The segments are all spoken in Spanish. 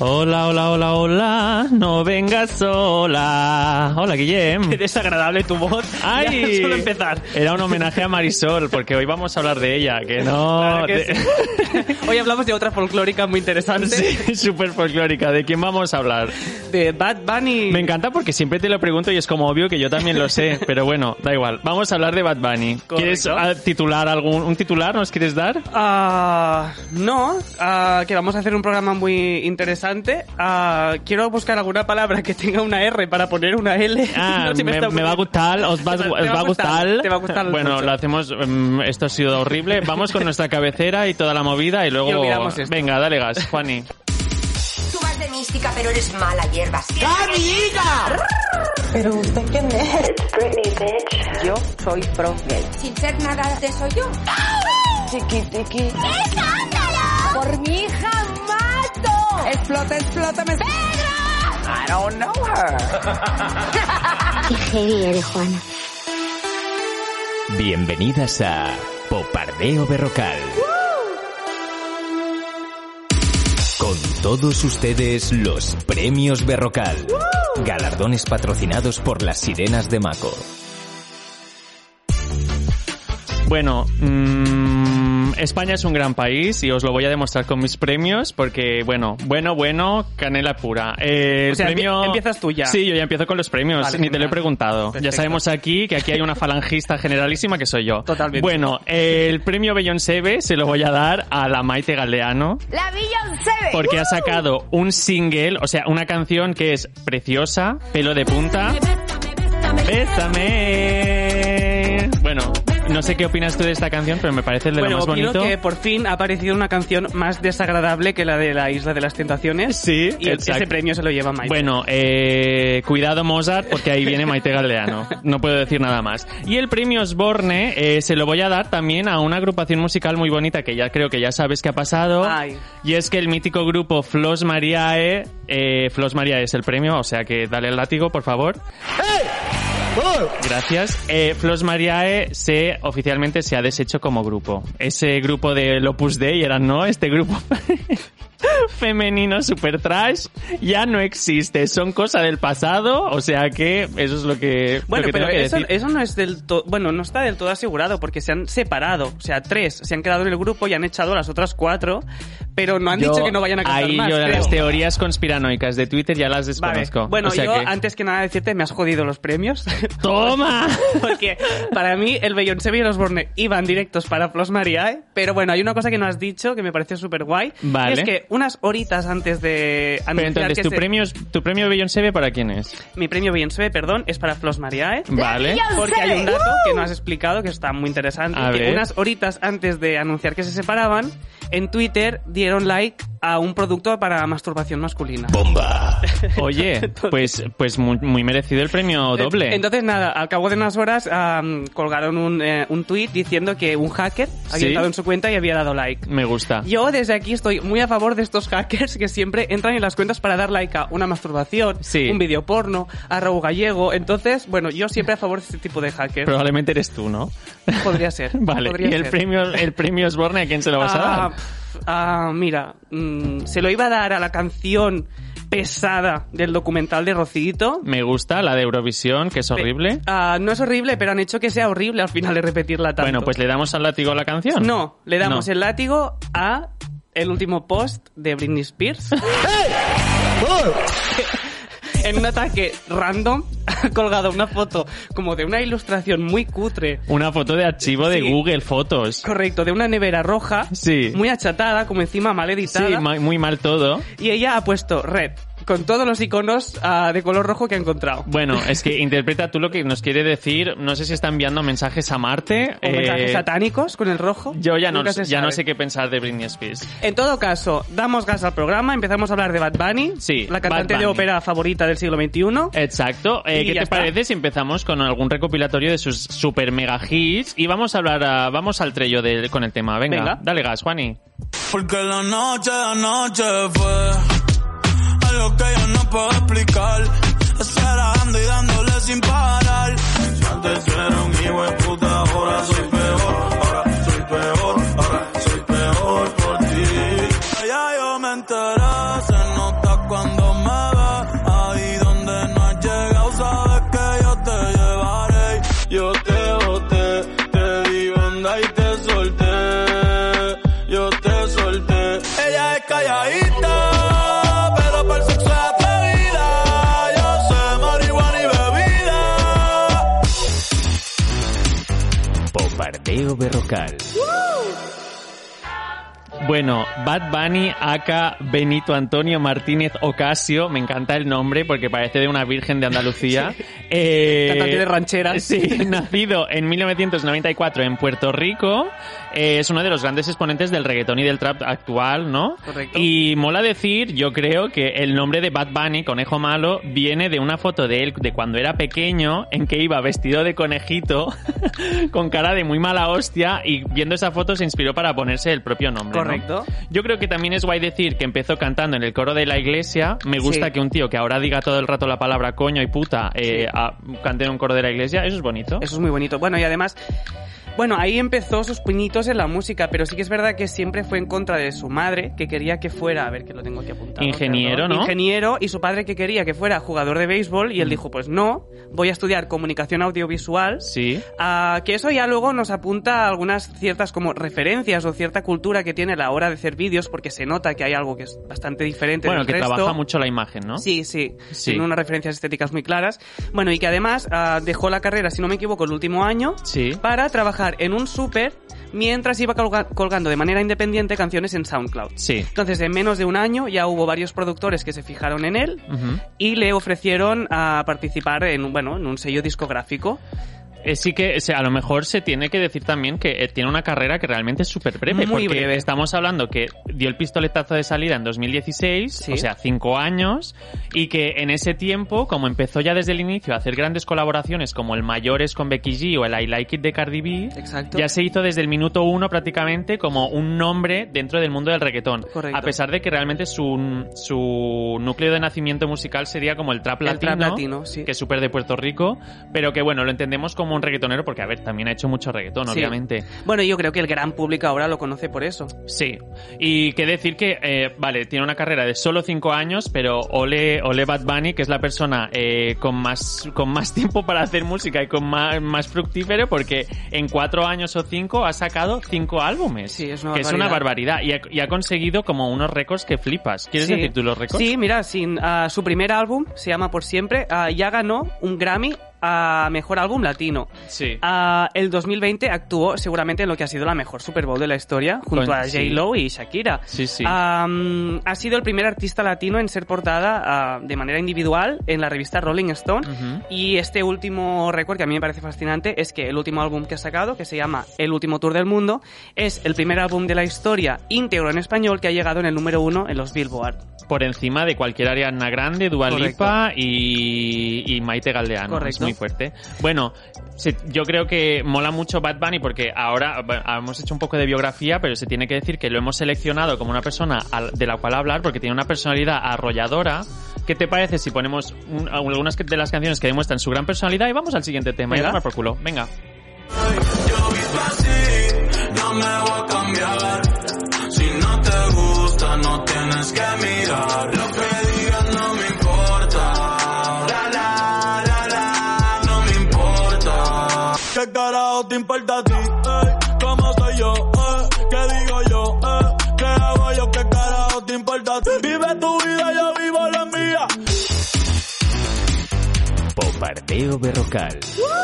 Hola, hola, hola, hola, no vengas sola. Hola, Guillem. Qué desagradable tu voz. ¡Ay! Ya, solo empezar. Era un homenaje a Marisol, porque hoy vamos a hablar de ella, que no... Claro que de- sí. Hoy hablamos de otra folclórica muy interesante. Sí, súper folclórica. ¿De quién vamos a hablar? De Bad Bunny. Me encanta porque siempre te lo pregunto y es como obvio que yo también lo sé, pero bueno, da igual. Vamos a hablar de Bad Bunny. ¿Quieres Correcto. ah, titular algún un titular? ¿Nos quieres dar? Ah, no, ah, que vamos a hacer un programa muy interesante. Ah, quiero buscar alguna palabra que tenga una R para poner una L. Ah, No se me, está me va a gustar, os va, Te va- os te va a gustar. Te va a gustar. Bueno, mucho. lo hacemos. mm, esto ha sido horrible. Vamos con nuestra cabecera y toda la movida y luego. Y. Venga, dale gas, Juani. Tú vas de mística, pero eres mala hierba. ¿Pero usted quién es? Yo soy pro gay. Sin ser nada de eso yo. Chiqui, chiqui. ¡Escándalo! Explota, explota, me... I don't know her. Qué heavy eres, Juana. Bienvenidas a Popardeo Berrocal. Con todos ustedes los premios Berrocal. Galardones patrocinados por las sirenas de Maco. Bueno, mm, España es un gran país y os lo voy a demostrar con mis premios porque, bueno, bueno, bueno, canela pura. Eh, el O sea, premio... empie- empiezas tú ya. Sí, yo ya empiezo con los premios, Vale, ni te lo he preguntado. Ya sabemos aquí que aquí hay una falangista generalísima que soy yo. Totalmente. Bueno, el premio Beyoncé se lo voy a dar a la Maite Galeano. La Beyoncé. Porque ha sacado un single, o sea, una canción que es preciosa, pelo de punta. Bésame. No sé qué opinas tú de esta canción, pero me parece de Bueno, lo más opino bonito. que por fin ha aparecido una canción más desagradable que la de la Isla de las Tentaciones. Sí, y exacto. ese premio se lo lleva Maite. Bueno, eh, cuidado Mozart, porque ahí viene Maite Galdeano. No puedo decir nada más. Y el premio Osborne eh, se lo voy a dar también a una agrupación musical muy bonita que ya creo que ya sabes que ha pasado. Ay. Y es que el mítico grupo Flos Mariae, eh, Flos Mariae es el premio, o sea que dale el látigo, por favor. Gracias. Eh, Flos Mariae se oficialmente se ha deshecho como grupo. Ese grupo de Opus Dei era, ¿no? Este grupo femenino super trash ya no existe. Son cosa del pasado, o sea que eso es lo que, Bueno, lo que pero que eso, decir. eso no es del todo, bueno, no está del todo asegurado porque se han separado, o sea, tres se han quedado en el grupo y han echado a las otras cuatro, pero no han Yo- dicho que no vayan a cantar ahí más. yo creo. las teorías conspiranoicas de Twitter ya las Vale. desconozco. Bueno, O sea yo que- antes que nada decirte me has jodido los premios. ¡Toma! Porque para mí el Beyoncé y el Osborne iban directos para Flos Mariae, pero bueno, hay una cosa que no has dicho que me parece súper guay. Vale. Es que unas horitas antes de Pero anunciar entonces, que ¿tu se- premio, es- ¿tu premio Beyoncé para quién es? mi premio Beyoncé, perdón, es para Flos Mariae. Vale. Porque hay un dato que no has explicado que está muy interesante. A que ver. unas horitas antes de anunciar que se separaban, en Twitter dieron like a un producto para masturbación masculina. ¡Bomba! Oye, pues, pues muy, muy merecido el premio doble. Entonces, nada, al cabo de unas horas colgaron un, eh, un tweet diciendo que un hacker había ¿Sí? entrado en su cuenta y había dado like. Me gusta. Yo desde aquí estoy muy a favor de estos hackers que siempre entran en las cuentas para dar like a una masturbación, Sí. un vídeo porno, a Raúl Gallego. Entonces, bueno, yo siempre a favor de este tipo de hackers. Probablemente eres tú, ¿no? Podría ser. Vale. podría ¿Y el ser. premio, el premio Osborne a quién se lo vas a Ah, dar? Ah, mira, mm, se lo iba a dar a la canción pesada del documental de Rocito. Me gusta la de Eurovisión, que es horrible. Ah, no es horrible, pero han hecho que sea horrible al final de repetirla tanto. Bueno, pues le damos al látigo a la canción. No, le damos No. el látigo a el último post de Britney Spears. en un ataque random ha colgado una foto como de una ilustración muy cutre. Una foto de archivo de Sí. Google Fotos. Correcto, de una nevera roja, Sí. muy achatada, como encima mal Sí, editada. ma- muy mal todo. Y ella ha puesto red, con todos los iconos ah, de color rojo que ha encontrado. Bueno, es que interpreta tú lo que nos quiere decir. No sé si está enviando mensajes a Marte. O mensajes eh, satánicos con el rojo. Yo ya no, ya no sé qué pensar de Britney Spears. En todo caso, damos gas al programa, empezamos a hablar de Bad Bunny, Sí, la cantante de ópera favorita del siglo XXI. Exacto. Eh, Y ¿Qué te está. parece si empezamos con algún recopilatorio de sus super mega hits? Y vamos a hablar, a- vamos al trello de- con el tema. Venga, Venga. dale gas, Juani. Porque la noche, la noche fue algo que yo no puedo explicar. Esperando y dándole sin parar. Si antes era Bombardeo Berrocal. Bueno, Bad Bunny, aka Benito Antonio Martínez Ocasio, me encanta el nombre porque parece de una virgen de Andalucía. Eh, Cantante de rancheras. Sí, nacido en 1994 en Puerto Rico, eh, es uno de los grandes exponentes del reggaetón y del trap actual, ¿no? Correcto. Y mola decir, yo creo que el nombre de Bad Bunny, Conejo Malo, viene de una foto de él de cuando era pequeño, en que iba vestido de conejito, con cara de muy mala hostia, y viendo esa foto se inspiró para ponerse el propio nombre. ¿no? Correcto. Yo creo que también es guay decir que empezó cantando en el coro de la iglesia. Me gusta Sí. que un tío que ahora diga todo el rato la palabra coño y puta eh, a- cante en un coro de la iglesia. Eso es bonito. Eso es muy bonito. Bueno, y además, bueno, ahí empezó sus pinitos en la música, pero sí que es verdad que siempre fue en contra de su madre, que quería que fuera, a ver que lo tengo aquí apuntado. Ingeniero, perdón. ¿no? Ingeniero, y su padre que quería que fuera jugador de béisbol, y él dijo, pues no, voy a estudiar comunicación audiovisual. Sí. Ah, que eso ya luego nos apunta a algunas ciertas como referencias o cierta cultura que tiene a la hora de hacer vídeos, porque se nota que hay algo que es bastante diferente Bueno, del que resto. trabaja mucho la imagen, ¿no? Sí, sí, Sí. Tiene unas referencias estéticas muy claras. Bueno, y que además ah, dejó la carrera, si no me equivoco, el último año Sí. para trabajar en un súper mientras iba colga- colgando de manera independiente canciones en SoundCloud. Sí. Entonces, en menos de un año ya hubo varios productores que se fijaron en él y le ofrecieron a participar en, bueno, en un sello discográfico. Eh, sí que o sea, a lo mejor se tiene que decir también que eh, tiene una carrera que realmente es súper breve. Muy porque breve. estamos hablando que dio el pistoletazo de salida en 2016, Sí. o sea, cinco años, y que en ese tiempo, como empezó ya desde el inicio a hacer grandes colaboraciones como el Mayores con Becky G o el I Like It de Cardi B, Exacto. ya se hizo desde el minuto uno prácticamente como un nombre dentro del mundo del reggaetón. Correcto. A pesar de que realmente su, su núcleo de nacimiento musical sería como el trap El latino, trap latino, sí. que es súper de Puerto Rico, pero que bueno, lo entendemos como un reggaetonero porque, a ver, también ha hecho mucho reggaetón, Sí. obviamente. Bueno, yo creo que el gran público ahora lo conoce por eso. Sí. Y que decir que, eh, vale, tiene una carrera de solo cinco años, pero ole, ole Bad Bunny, que es la persona eh, con, más, con más tiempo para hacer música y con más, más fructífero, porque en cuatro años o cinco ha sacado cinco álbumes. Sí, es una Que es una barbaridad. barbaridad. Y ha, y ha conseguido como unos récords que flipas. ¿Quieres Sí. decir tú los récords? Sí, mira, sin, ah, su primer álbum se llama Por Siempre, ah, ya ganó un Grammy a Mejor Álbum Latino. Sí. El 2020 actuó seguramente en lo que ha sido la mejor Super Bowl de la historia, junto Con- a sí. J-Lo y Shakira. Sí, sí. Ha sido el primer artista latino en ser portada ah, de manera individual en la revista Rolling Stone. Y este último récord, que a mí me parece fascinante, es que el último álbum que ha sacado, que se llama El último tour del mundo, es el primer álbum de la historia íntegro en español que ha llegado en el número uno en los Billboard. por encima de cualquier Ariana Grande, Dua Correcto. Lipa y, y Maite Galdeano. Correcto. Muy fuerte. Bueno, se- yo creo que mola mucho Bad Bunny porque ahora bueno, hemos hecho un poco de biografía, pero se tiene que decir que lo hemos seleccionado como una persona al- de la cual hablar porque tiene una personalidad arrolladora. ¿Qué te parece si ponemos un- algunas de las canciones que demuestran su gran personalidad y vamos al siguiente tema? Y tomar por culo. Venga. Yo vivo así, no me voy a cambiar. Si no te gusta, no tienes que mirar. Importa a ti? ey? ¿Cómo soy yo? eh? ¿Qué digo yo? eh? ¿Qué hago yo? ¿Qué carajo te importa a ti? Vive tu vida, yo vivo la mía. Bombardeo Berrocal. O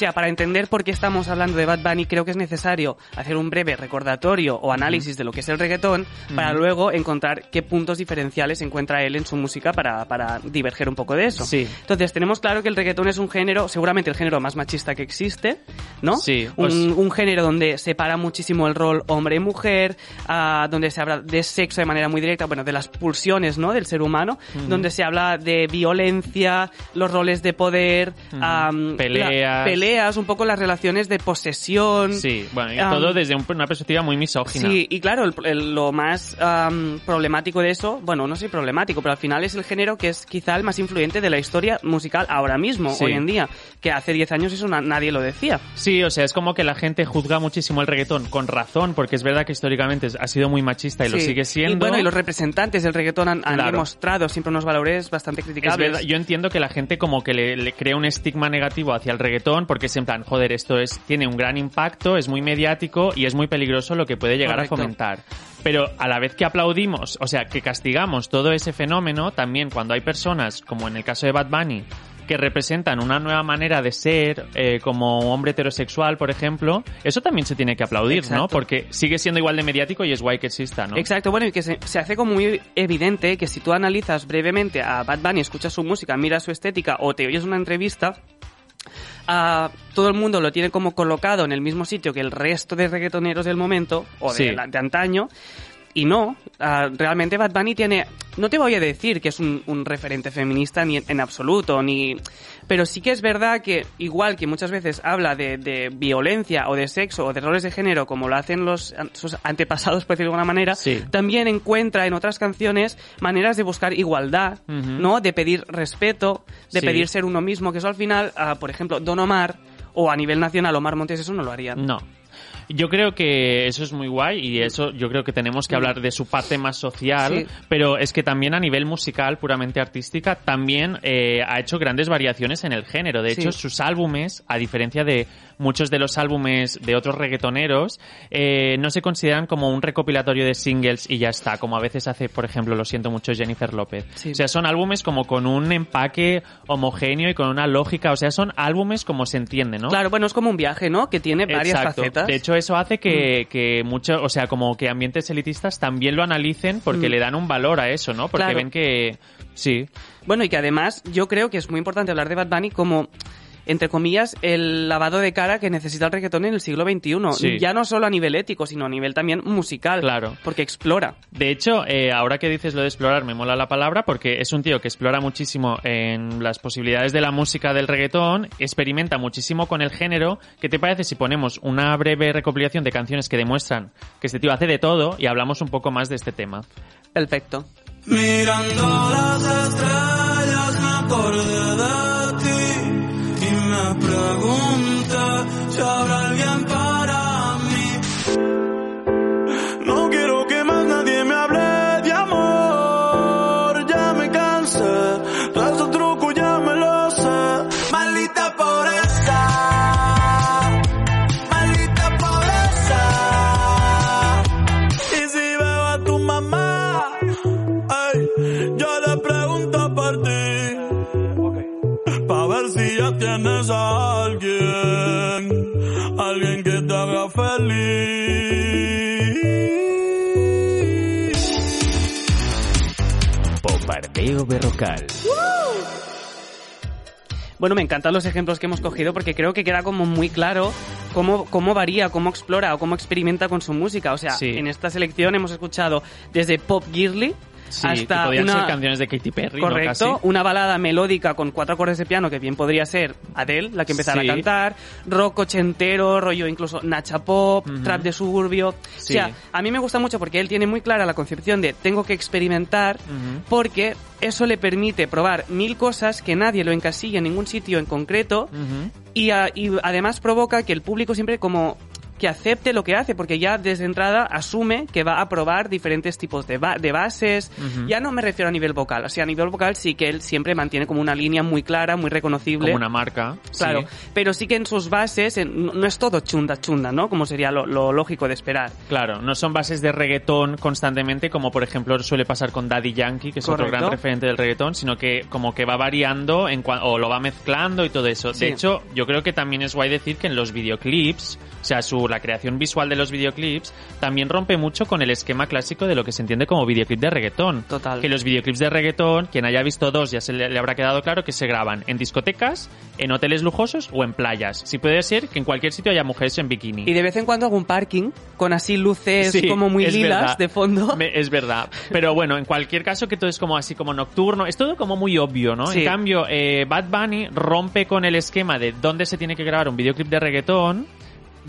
sea, para entender por qué estamos hablando de Bad Bunny, creo que es necesario hacer un breve recordatorio o análisis de lo que es el reggaetón para luego encontrar qué puntos diferenciales encuentra él en su música para, para diverger un poco de eso. Sí. Entonces, tenemos claro que el reggaetón es un género, seguramente el género más machista que existe, ¿no? Sí, Un, os- un género donde separa muchísimo el rol hombre-mujer, ah, donde se habla de sexo de manera muy directa, bueno, de las pulsiones, ¿no? Del ser humano, donde se habla de violencia, los roles de poder, am, Peleas. la- peleas, un poco las relaciones de posesión. Sí, bueno, y todo desde un- una perspectiva muy misógina. Sí, y claro, el- el- lo más am, problemático de eso, bueno, no sé problemático, pero al final es el género que es quizá el más influyente de la historia musical ahora mismo, Sí. hoy en día, que hace 10 años eso na- nadie lo decía. Sí, o sea, es como que la gente juzga muchísimo el reggaetón con razón, porque es verdad que históricamente ha sido muy machista y lo sigue siendo. Y bueno, y los representantes del reggaetón han, han Claro. demostrado siempre unos valores bastante Es criticables. verdad, yo entiendo que la gente como que le, le crea un estigma negativo hacia el reggaetón porque es en plan, joder, esto es tiene un gran impacto, es muy mediático y es muy peligroso lo que puede llegar Correcto. a fomentar. Pero a la vez que aplaudimos, o sea, que castigamos todo ese fenómeno, también cuando hay personas, como en el caso de Bad Bunny, que representan una nueva manera de ser, eh, como hombre heterosexual, por ejemplo, eso también se tiene que aplaudir, ¿no? Porque sigue siendo igual de mediático y es guay que exista, ¿no? Exacto, bueno, y que se, se hace como muy evidente que si tú analizas brevemente a Bad Bunny, escuchas su música, miras su estética o te oyes una entrevista, ah, todo el mundo lo tiene como colocado en el mismo sitio que el resto de reggaetoneros del momento o de, Sí. de antaño. Y no, ah, realmente Bad Bunny tiene, no te voy a decir que es un, un referente feminista ni en, en absoluto, ni, pero sí que es verdad que igual que muchas veces habla de, de violencia o de sexo o de roles de género como lo hacen los sus antepasados por decirlo de alguna manera, Sí. también encuentra en otras canciones maneras de buscar igualdad. ¿no? De pedir respeto, de Sí. pedir ser uno mismo, que eso al final, ah, por ejemplo, Don Omar o a nivel nacional Omar Montes eso no lo harían. No. Yo creo que eso es muy guay y eso yo creo que tenemos que hablar de su parte más social, Sí. pero es que también a nivel musical, puramente artística, también eh, ha hecho grandes variaciones en el género. De Sí. hecho, sus álbumes, a diferencia de muchos de los álbumes de otros reggaetoneros, eh, no se consideran como un recopilatorio de singles y ya está, como a veces hace, por ejemplo, lo siento mucho, Jennifer López. Sí. O sea, son álbumes como con un empaque homogéneo y con una lógica, o sea, son álbumes como se entiende, ¿no? Claro, bueno, es como un viaje, ¿no? Que tiene varias Exacto. facetas. De hecho, eso hace que, que mucho, o sea, como que ambientes elitistas también lo analicen porque Mm. le dan un valor a eso, ¿no? Porque Claro. ven que sí, Bueno, y que además yo creo que es muy importante hablar de Bad Bunny como, entre comillas, el lavado de cara que necesita el reggaetón en el siglo XXI. Sí. Ya no solo a nivel ético, sino a nivel también musical. Claro. Porque explora. De hecho, eh, ahora que dices lo de explorar, me mola la palabra porque es un tío que explora muchísimo en las posibilidades de la música del reggaetón, experimenta muchísimo con el género. ¿Qué te parece si ponemos una breve recopilación de canciones que demuestran que este tío hace de todo y hablamos un poco más de este tema? Perfecto. Mirando las estrellas me acordé de si habrá alguien para Berrocal. Bueno, me encantan los ejemplos que hemos cogido porque creo que queda como muy claro cómo, cómo varía, cómo explora o cómo experimenta con su música. O sea, Sí. en esta selección hemos escuchado desde pop girly Sí, hasta que podían una... ser canciones de Katy Perry, ¿no? Correcto, Casi. una balada melódica con cuatro acordes de piano que bien podría ser Adele, la que empezara Sí. a cantar, rock ochentero, rollo incluso Nacha Pop, trap de suburbio. Sí. O sea, a mí me gusta mucho porque él tiene muy clara la concepción de tengo que experimentar porque eso le permite probar mil cosas que nadie lo encasilla en ningún sitio en concreto Ujú. y, a- y además provoca que el público siempre como que acepte lo que hace, porque ya desde entrada asume que va a probar diferentes tipos de, ba- de bases. Ujú. Ya no me refiero a nivel vocal, o sea, a nivel vocal sí que él siempre mantiene como una línea muy clara, muy reconocible. Como una marca. Claro, sí. pero sí que en sus bases en- no es todo chunda chunda, ¿no? Como sería lo, lo lógico de esperar. Claro, no son bases de reggaetón constantemente como por ejemplo suele pasar con Daddy Yankee, que es otro Correcto. gran referente del reggaetón, sino que como que va variando en o lo va mezclando y todo eso. Sí. De hecho, yo creo que también es guay decir que en los videoclips, o sea, su por la creación visual de los videoclips, también rompe mucho con el esquema clásico de lo que se entiende como videoclip de reggaetón. Total. Que los videoclips de reggaetón, quien haya visto dos ya se le, le habrá quedado claro que se graban en discotecas, en hoteles lujosos o en playas. Si puede ser que en cualquier sitio haya mujeres en bikini. Y de vez en cuando algún parking con así luces Sí, como muy lilas verdad. de fondo. Me- es verdad. Pero bueno, en cualquier caso que todo es como así como nocturno, es todo como muy obvio, ¿no? Sí. En cambio, eh, Bad Bunny rompe con el esquema de dónde se tiene que grabar un videoclip de reggaetón.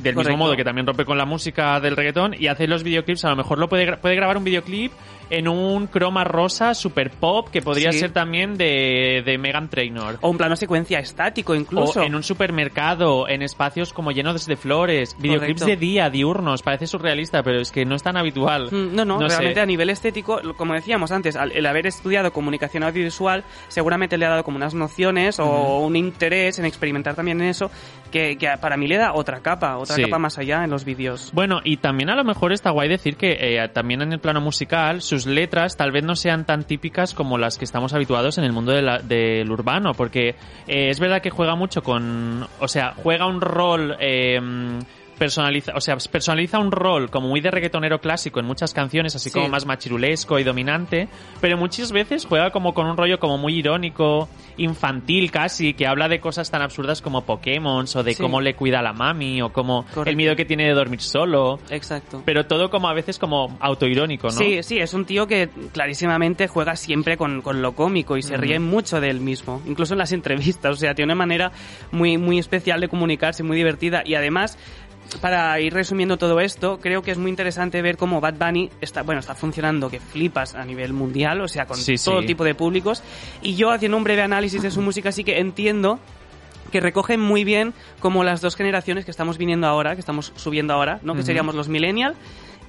Del Correcto. mismo modo que también rompe con la música del reggaetón y hace los videoclips, a lo mejor lo puede, puede grabar un videoclip en un croma rosa super pop que podría Sí. ser también de, de Megan Trainor. O un plano secuencia estático incluso. O en un supermercado, en espacios como llenos de flores, videoclips de día, diurnos, parece surrealista, pero es que no es tan habitual. Mm, No, no, sé. realmente a nivel estético, como decíamos antes, el haber estudiado comunicación audiovisual seguramente le ha dado como unas nociones o un interés en experimentar también en eso que, que para mí le da otra capa, otra Sí. capa más allá en los vídeos. Bueno, y también a lo mejor está guay decir que eh, también en el plano musical sus letras tal vez no sean tan típicas como las que estamos habituados en el mundo de la- del urbano, porque eh, es verdad que juega mucho con, o sea, juega un rol eh, personaliza, o sea, personaliza un rol como muy de reggaetonero clásico en muchas canciones, así Sí. como más machirulesco y dominante, pero muchas veces juega como con un rollo como muy irónico, infantil casi, que habla de cosas tan absurdas como Pokémon o de Sí. cómo le cuida a la mami o como el miedo que tiene de dormir solo. Exacto. Pero todo como a veces como autoirónico, ¿no? Sí, sí, es un tío que clarísimamente juega siempre con, con lo cómico y se ríe mucho de él mismo, incluso en las entrevistas, o sea, tiene una manera muy, muy especial de comunicarse, muy divertida y además... Para ir resumiendo todo esto, creo que es muy interesante ver cómo Bad Bunny está, bueno, está funcionando que flipas a nivel mundial, o sea, con Sí, todo sí. tipo de públicos. Y yo haciendo un breve análisis de su música sí que entiendo que recogen muy bien como las dos generaciones que estamos viniendo ahora, que estamos subiendo ahora, ¿no? Que seríamos los millennial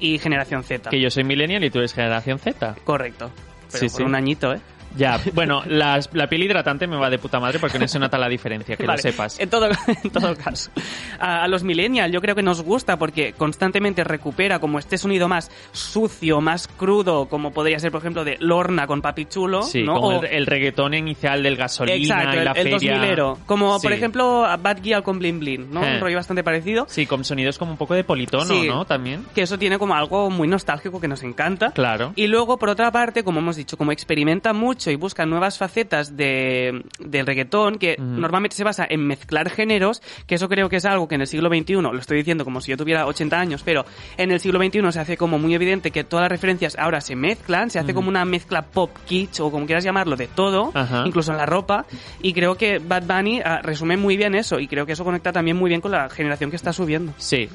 y generación Z. Que yo soy millennial y tú eres generación Z. Correcto. Pero Sí, por un añito, ¿eh? Ya, bueno, las- la piel hidratante me va de puta madre porque no se nota la diferencia, que Vale, lo sepas. En todo, en todo caso. A, a los millennials yo creo que nos gusta porque constantemente recupera como este sonido más sucio, más crudo, como podría ser, por ejemplo, de Lorna con Papi Chulo. Sí, ¿no? como O- el, el reggaetón inicial del gasolina Exacto, y el, la el feria. 2000ero. Como, por Sí. ejemplo, a Bad Gyal con Blin Blin, ¿no? Eh. Un rollo bastante parecido. Sí, con sonidos como un poco de politono, Sí. ¿no? También. Que eso tiene como algo muy nostálgico que nos encanta. Claro. Y luego, por otra parte, como hemos dicho, como experimenta mucho y busca nuevas facetas de, del reggaetón, que normalmente se basa en mezclar géneros, que eso creo que es algo que en el siglo XXI, lo estoy diciendo como si yo tuviera 80 años, pero en el siglo XXI se hace como muy evidente que todas las referencias ahora se mezclan, se hace como una mezcla pop kitsch o como quieras llamarlo, de todo, Ajá. incluso en la ropa, y creo que Bad Bunny ah, resume muy bien eso, y creo que eso conecta también muy bien con la generación que está subiendo. Sí.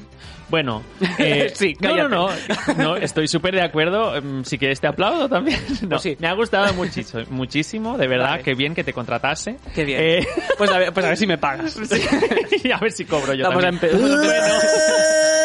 Bueno, eh, Sí, no, no, no, estoy súper de acuerdo. Mm, Si quieres te aplaudo también. No, Pues sí. Me ha gustado muchísimo, muchísimo, de verdad, Vale. qué bien que te contratase. Qué bien. Eh, Pues, a ver, pues a ver si me pagas. y a ver si cobro yo Vamos a también. empezar.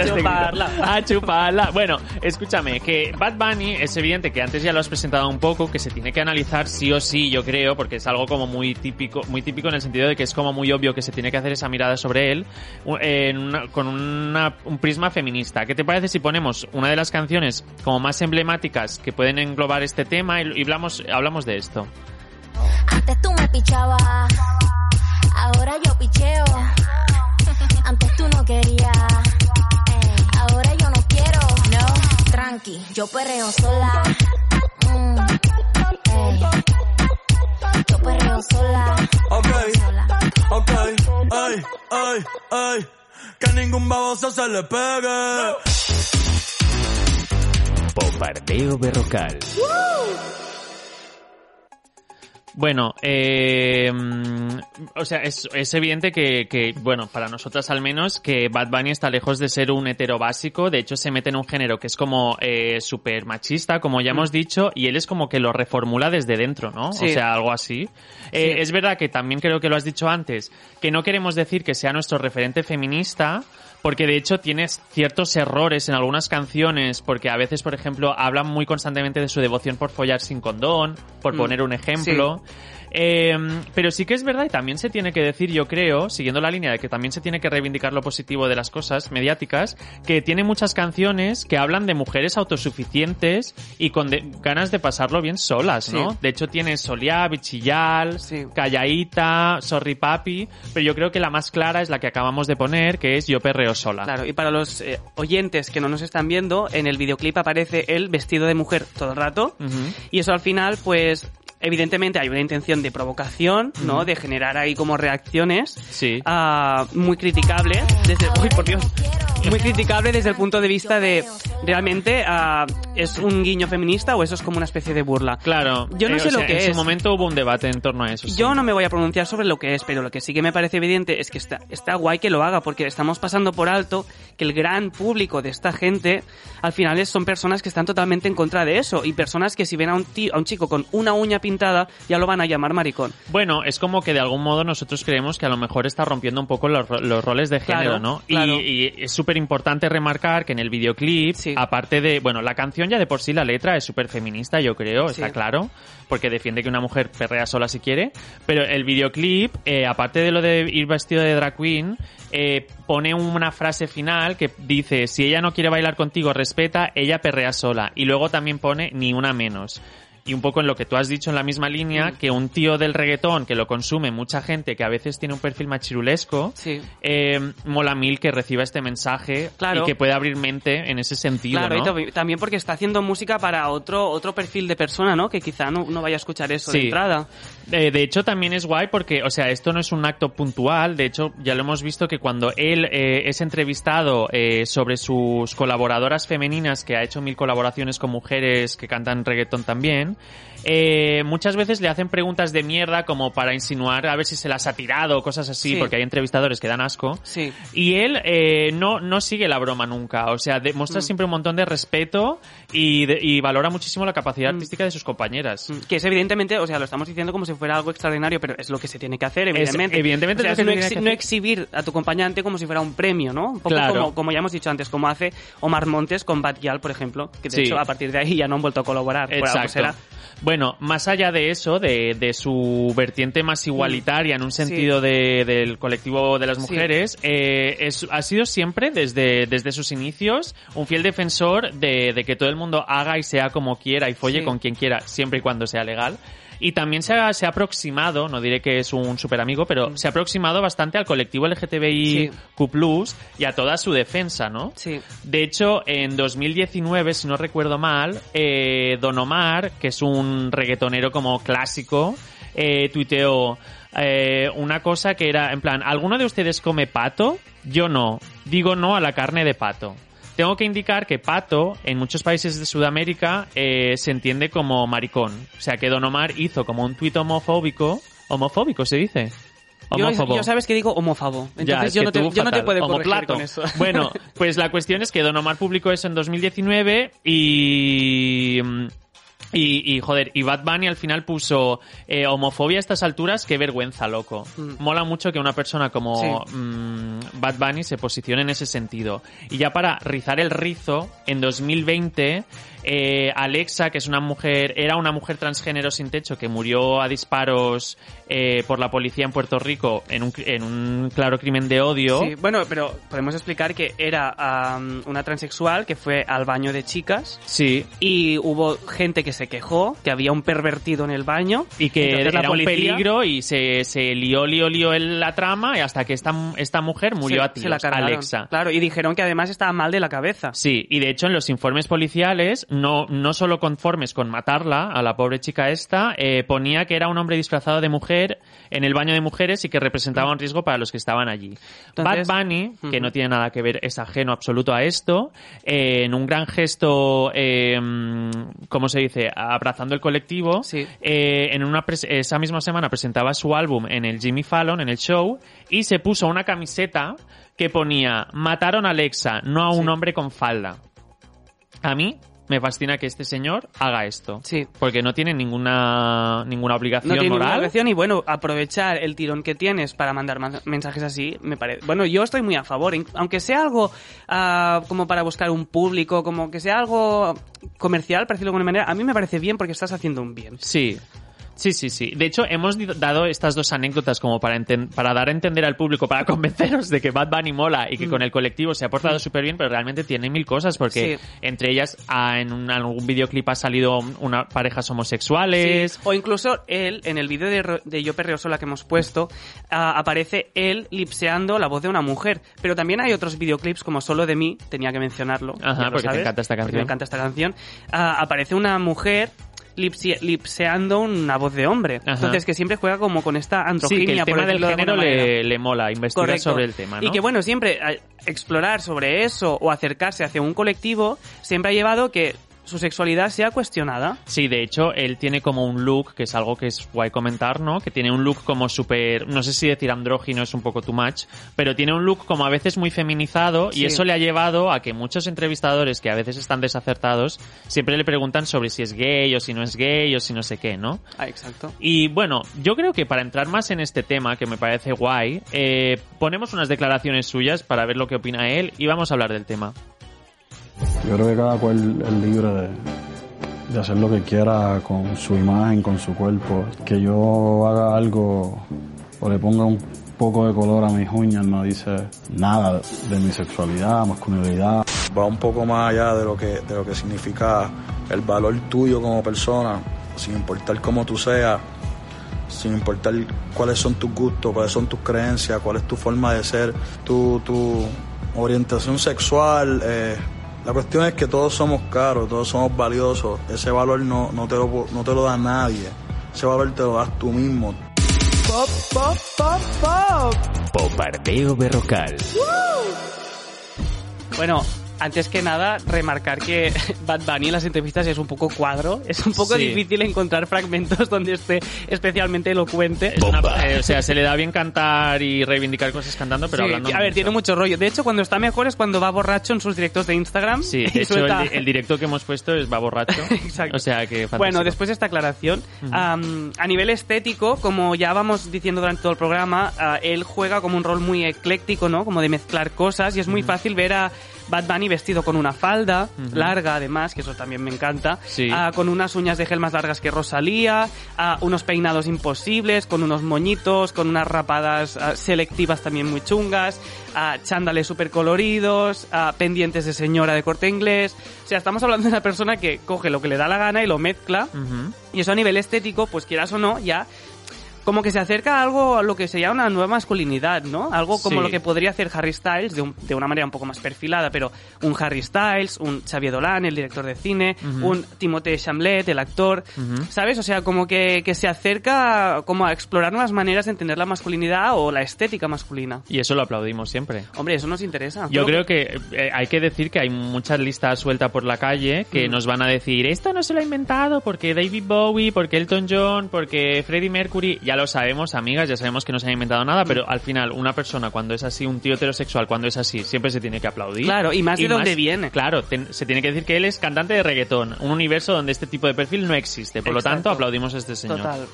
A chuparla. A chuparla. Bueno, escúchame, que Bad Bunny es evidente que antes ya lo has presentado un poco, que se tiene que analizar sí o sí, yo creo, porque es algo como muy típico, muy típico en el sentido de que es como muy obvio que se tiene que hacer esa mirada sobre él u- en una- con una- un prisma feminista. ¿Qué te parece si ponemos una de las canciones como más emblemáticas que pueden englobar este tema y, y hablamos, hablamos de esto? Antes tú me pichabas, yo perreo sola. Mm, ey. Yo perreo sola. Ok, sola. ok, ay, ay, ay. Que ningún baboso se le pegue. Bombardeo berrocal. Bueno, eh, mm, o sea, es, es evidente que, que, bueno, para nosotras al menos, que Bad Bunny está lejos de ser un hetero básico. De hecho, se mete en un género que es como eh, súper machista, como ya hemos dicho, y él es como que lo reformula desde dentro, ¿no? Sí. O sea, algo así. Eh, Sí. Es verdad que también creo que lo has dicho antes, que no queremos decir que sea nuestro referente feminista, porque de hecho tiene ciertos errores en algunas canciones, porque a veces, por ejemplo, hablan muy constantemente de su devoción por follar sin condón, por Mm, poner un ejemplo. Eh, pero sí que es verdad y también se tiene que decir, yo creo, siguiendo la línea de que también se tiene que reivindicar lo positivo de las cosas mediáticas, que tiene muchas canciones que hablan de mujeres autosuficientes y con de- ganas de pasarlo bien solas, ¿no? Sí. De hecho tiene Soliá, Bichillal, Sí. Callaíta, Sorry Papi, pero yo creo que la más clara es la que acabamos de poner, que es Yo perreo sola. Claro, y para los eh, oyentes que no nos están viendo, en el videoclip aparece él vestido de mujer todo el rato. Y eso al final, pues, evidentemente hay una intención de provocación, ¿no? De generar ahí como reacciones. Sí. ah, muy criticable desde... Uy, por Dios. Muy criticable desde el punto de vista de realmente ah, es un guiño feminista o eso es como una especie de burla. Claro. Yo no Eh, sé o lo que en es. su momento hubo un debate en torno a eso. sí. Yo no me voy a pronunciar sobre lo que es, pero lo que sí que me parece evidente es que está, está guay que lo haga, porque estamos pasando por alto que el gran público de esta gente, al final son personas que están totalmente en contra de eso, y personas que si ven a un, tío, a un chico con una uña pintada, ya lo van a llamar maricón. Bueno, es como que de algún modo nosotros creemos que a lo mejor está rompiendo un poco los, los roles de género, Claro, ¿no? claro. Y, y es súper importante remarcar que en el videoclip, Sí. aparte de, bueno, la canción ya de por sí, la letra es súper feminista, yo creo, Sí. está claro, porque defiende que una mujer perrea sola si quiere, pero el videoclip, eh, aparte de lo de ir vestido de drag queen, eh, pone una frase final que dice, si ella no quiere bailar contigo, respeta, ella perrea sola. Y luego también pone ni una menos. Y un poco en lo que tú has dicho en la misma línea, Mm. que un tío del reggaetón que lo consume mucha gente, que a veces tiene un perfil machirulesco, Sí. eh, mola mil que reciba este mensaje Claro. y que pueda abrir mente en ese sentido, Claro, ¿no? y tambi- también porque está haciendo música para otro, otro perfil de persona, ¿no? Que quizá no, no vaya a escuchar eso de entrada. Eh, de hecho, también es guay porque, o sea, esto no es un acto puntual. De hecho, ya lo hemos visto que cuando él eh, es entrevistado eh, sobre sus colaboradoras femeninas, que ha hecho mil colaboraciones con mujeres que cantan reggaetón también, eh, muchas veces le hacen preguntas de mierda como para insinuar a ver si se las ha tirado o cosas así, Sí. porque hay entrevistadores que dan asco. Sí. Y él eh, no, no sigue la broma nunca. O sea, demuestra Mm. siempre un montón de respeto y, de- y valora muchísimo la capacidad Mm. artística de sus compañeras. Que es evidentemente, o sea, lo estamos diciendo como si fuera algo extraordinario, pero es lo que se tiene que hacer, evidentemente. evidentemente O sea, es lo que no, exhi- que exhibir a tu acompañante como si fuera un premio, ¿no? Un poco Claro. como, como ya hemos dicho antes, como hace Omar Montes con Bad Gyal, por ejemplo, que de Sí. hecho a partir de ahí ya no han vuelto a colaborar. por algo Exacto. será. Bueno, más allá de eso, de, de su vertiente más igualitaria en un sentido de- del colectivo de las Sí. mujeres, eh, es- ha sido siempre, desde, desde sus inicios, un fiel defensor de, de que todo el mundo haga y sea como quiera y folle Sí. con quien quiera, siempre y cuando sea legal. Y también se ha, se ha aproximado, no diré que es un super amigo, pero se ha aproximado bastante al colectivo LGTBIQ+, y a toda su defensa, ¿no? Sí. De hecho, en 2019, si no recuerdo mal, eh, Don Omar, que es un reggaetonero como clásico, eh, tuiteó eh, una cosa que era, en plan, ¿alguno de ustedes come pato? Yo no. Digo no a la carne de pato. Tengo que indicar que pato, en muchos países de Sudamérica, eh, se entiende como maricón. O sea que Don Omar hizo como un tuit homofóbico. ¿Homofóbico se dice? Yo, yo sabes que digo homófobo. Entonces es yo, no te, yo no te puedo corregir con eso. Bueno, pues la cuestión es que Don Omar publicó eso en 2019 y... Y, y, joder, y Bad Bunny al final puso eh, homofobia a estas alturas, qué vergüenza, loco. Mm. Mola mucho que una persona como Sí. mm, Bad Bunny se posicione en ese sentido. Y ya para rizar el rizo, en 2020, eh, Alexa, que es una mujer, era una mujer transgénero sin techo que murió a disparos eh, por la policía en Puerto Rico en un, en un claro crimen de odio. Sí, bueno, pero podemos explicar que era una transexual que fue al baño de chicas Sí, y hubo gente que se quejó que había un pervertido en el baño y que Entonces la era un peligro y se, se lió, lió, lió en la trama y hasta que esta, esta mujer murió se, a tiros, se la cargaron. Alexa. Claro, y dijeron que además estaba mal de la cabeza. Sí, y de hecho en los informes policiales, no, no solo conformes con matarla, a la pobre chica esta, eh, ponía que era un hombre disfrazado de mujer en el baño de mujeres y que representaba un riesgo para los que estaban allí. Entonces- Bad Bunny, que no tiene nada que ver, es ajeno absoluto a esto, eh, en un gran gesto, eh, ¿cómo se dice?, abrazando el colectivo, Sí. eh, en una esa misma semana presentaba su álbum en el Jimmy Fallon, en el show, y se puso una camiseta que ponía mataron a Alexa, no a un Sí. hombre con falda. A mí me fascina que este señor haga esto. Sí. Porque no tiene ninguna, ninguna obligación No tiene ninguna moral. obligación y bueno, aprovechar el tirón que tienes para mandar ma- mensajes así, me parece... Bueno, yo estoy muy a favor, aunque sea algo ah, como para buscar un público, como que sea algo comercial, para decirlo de alguna manera, a mí me parece bien porque estás haciendo un bien. Sí. Sí, sí, sí. De hecho, hemos dado estas dos anécdotas como para, para dar a entender al público, para convenceros de que Bad Bunny mola y que con el colectivo se ha portado súper bien, pero realmente tiene mil cosas, porque Sí. entre ellas ah, en un- algún videoclip ha salido una parejas homosexuales. Sí. O incluso él, en el vídeo de, de Yo Perreo Sola que hemos puesto, ah, aparece él lipseando la voz de una mujer. Pero también hay otros videoclips como Solo de mí, tenía que mencionarlo. Ajá, porque te encanta esta canción. Me encanta esta canción. Ah, aparece una mujer lipseando una voz de hombre. Ajá. Entonces que siempre juega como con esta Sí, androginia. que el por tema del de género le, le mola, investigar Correcto. sobre el tema, ¿no? Y que bueno, siempre eh, explorar sobre eso o acercarse hacia un colectivo siempre ha llevado que su sexualidad sea cuestionada. Sí, de hecho, él tiene como un look, que es algo que es guay comentar, ¿no? Que tiene un look como súper, no sé si decir andrógino es un poco too much, pero tiene un look como a veces muy feminizado y eso le ha llevado a que muchos entrevistadores que a veces están desacertados siempre le preguntan sobre si es gay o si no es gay o si no sé qué, ¿no? Ah, exacto. Y bueno, yo creo que para entrar más en este tema, que me parece guay, eh, ponemos unas declaraciones suyas para ver lo que opina él y vamos a hablar del tema. Yo creo que cada cual es libre de, de hacer lo que quiera con su imagen, con su cuerpo. Que yo haga algo o le ponga un poco de color a mis uñas no dice nada de mi sexualidad, masculinidad. va un poco más allá de lo que de lo que significa el valor tuyo como persona, sin importar cómo tú seas, sin importar cuáles son tus gustos, cuáles son tus creencias, cuál es tu forma de ser, tu, tu orientación sexual. eh, la cuestión es que todos somos caros, todos somos valiosos. Ese valor no, no, te lo, no te lo da nadie. Ese valor te lo das tú mismo. Popardeo Berrocal. Bueno, antes que nada, remarcar que Bad Bunny en las entrevistas es un poco cuadro. Es un poco Sí. difícil encontrar fragmentos donde esté especialmente elocuente. Es una- eh, o sea, se le da bien cantar y reivindicar cosas cantando, pero Sí, hablando. a ver, mucho. tiene mucho rollo. De hecho, cuando está mejor es cuando va borracho en sus directos de Instagram. Sí, de hecho, el, el directo que hemos puesto es va borracho. Exacto. O sea que fantástico. Bueno, después de esta aclaración, am, a nivel estético, como ya vamos diciendo durante todo el programa, ah, él juega como un rol muy ecléctico, ¿no? Como de mezclar cosas y es muy fácil ver a Bad Bunny vestido con una falda larga, además, que eso también me encanta, Sí. ah, con unas uñas de gel más largas que Rosalía, ah, unos peinados imposibles, con unos moñitos, con unas rapadas ah, selectivas también muy chungas, chándales súper coloridos, pendientes de señora de corte inglés. O sea, estamos hablando de una persona que coge lo que le da la gana y lo mezcla. Y eso a nivel estético, pues quieras o no, ya como que se acerca a algo a lo que sería una nueva masculinidad, ¿no? Algo como Sí. lo que podría hacer Harry Styles de, un- de una manera un poco más perfilada, pero un Harry Styles, un Xavier Dolan, el director de cine, un Timothée Chalamet, el actor, ¿sabes? O sea, como que, que se acerca como a explorar nuevas maneras de entender la masculinidad o la estética masculina. Y eso lo aplaudimos siempre. Hombre, eso nos interesa. Yo creo que eh, hay que decir que hay muchas listas sueltas por la calle que nos van a decir esto no se lo ha inventado porque David Bowie, porque Elton John, porque Freddie Mercury. Ya lo sabemos, amigas, ya sabemos que no se han inventado nada, pero al final una persona cuando es así, un tío heterosexual cuando es así, siempre se tiene que aplaudir. Claro, y más de dónde viene. Claro, se tiene que decir que él es cantante de reggaetón, un universo donde este tipo de perfil no existe. Por lo tanto, aplaudimos a este señor. Total.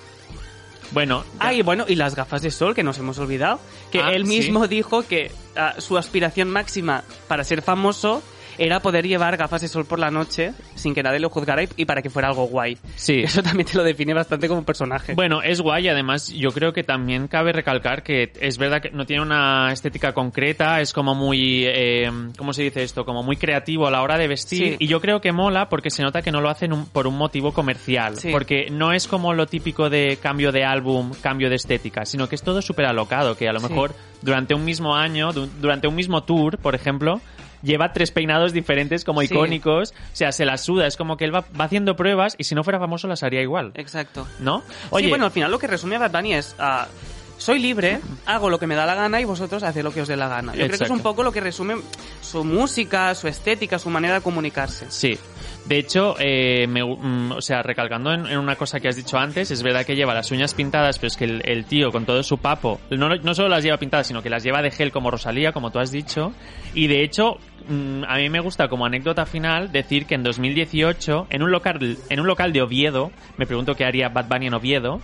Bueno, ya- Ah, y bueno, y las gafas de sol, que nos hemos olvidado. Que Ah, él sí. mismo dijo que ah, su aspiración máxima para ser famoso era poder llevar gafas de sol por la noche sin que nadie lo juzgara y, para que fuera algo guay. Sí. Eso también te lo define bastante como personaje. Bueno, es guay, además yo creo que también cabe recalcar que es verdad que no tiene una estética concreta, es como muy, eh, ¿cómo se dice esto? Como muy creativo a la hora de vestir Sí. y yo creo que mola porque se nota que no lo hacen un- por un motivo comercial, Sí. porque no es como lo típico de cambio de álbum, cambio de estética, sino que es todo súper alocado, que a lo Sí. mejor durante un mismo año, du- durante un mismo tour, por ejemplo, lleva tres peinados diferentes como Sí. icónicos, o sea, se las suda, es como que él va, va haciendo pruebas y si no fuera famoso las haría igual. Exacto. ¿No? sí, bueno, al final lo que resume a Bad Bunny es... ah, soy libre, hago lo que me da la gana y vosotros haced lo que os dé la gana. Yo creo que es Exacto. un poco lo que resume su música, su estética, su manera de comunicarse. Sí. De hecho, eh, me mm, o sea, recalcando en, en una cosa que has dicho antes, es verdad que lleva las uñas pintadas, pero es que el, el tío con todo su papo, no, no solo las lleva pintadas, sino que las lleva de gel como Rosalía, como tú has dicho. Y de hecho, mm, a mí me gusta como anécdota final decir que en 2018, en un local, en un local de Oviedo, me pregunto qué haría Bad Bunny en Oviedo,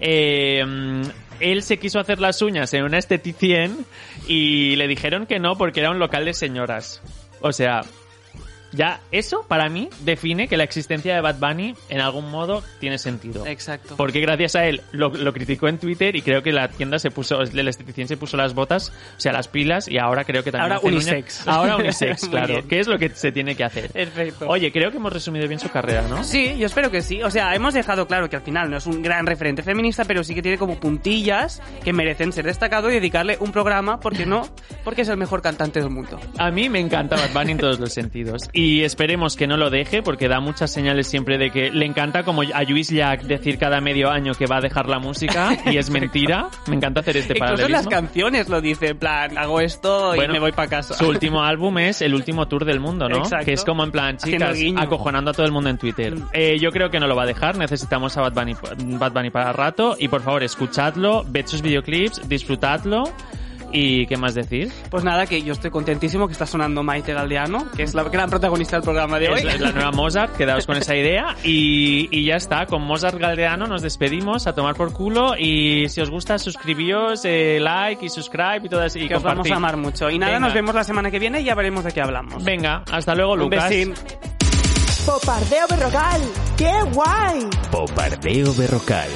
eh, él se quiso hacer las uñas en una esteticien y le dijeron que no porque era un local de señoras. O sea, Ya eso, para mí, define que la existencia de Bad Bunny en algún modo tiene sentido. Exacto. Porque gracias a él lo, lo criticó en Twitter y creo que la tienda se puso, el esteticien se puso las botas, o sea, las pilas y ahora creo que también Ahora unisex. Ahora unisex, claro. ¿Qué es lo que se tiene que hacer? Perfecto. Oye, creo que hemos resumido bien su carrera, ¿no? Sí, yo espero que sí. O sea, hemos dejado claro que al final no es un gran referente feminista, pero sí que tiene como puntillas que merecen ser destacado y dedicarle un programa, porque no, porque es el mejor cantante del mundo. A mí me encanta Bad Bunny en todos los sentidos. Y esperemos que no lo deje, porque da muchas señales siempre de que le encanta, como a Luis Jack, decir cada medio año que va a dejar la música, y es mentira. Me encanta hacer este Incluso en las paralelismo. canciones lo dice, en plan, hago esto y Bueno, me voy para casa. Su último álbum es el último tour del mundo, ¿no? Exacto. Que es como en plan, chicas, acojonando a todo el mundo en Twitter. Eh, yo creo que no lo va a dejar, necesitamos a Bad Bunny, Bad Bunny para rato. Y por favor, escuchadlo, ved sus videoclips, disfrutadlo. ¿Y qué más decir? Pues nada, que yo estoy contentísimo que está sonando Maite Galdeano, que es la gran protagonista del programa de hoy. Es la, es la nueva Mozart, quedaos con esa idea. Y, y ya está, con Mozart Galdeano nos despedimos a tomar por culo. Y si os gusta, suscribíos, eh, like y subscribe y todo eso. Y que os vamos a amar mucho. Y nada, Venga. nos vemos la semana que viene y ya veremos de qué hablamos. Venga, hasta luego, Un Lucas. besín. Popardeo Berrocal. ¡Qué guay! Popardeo Berrocal.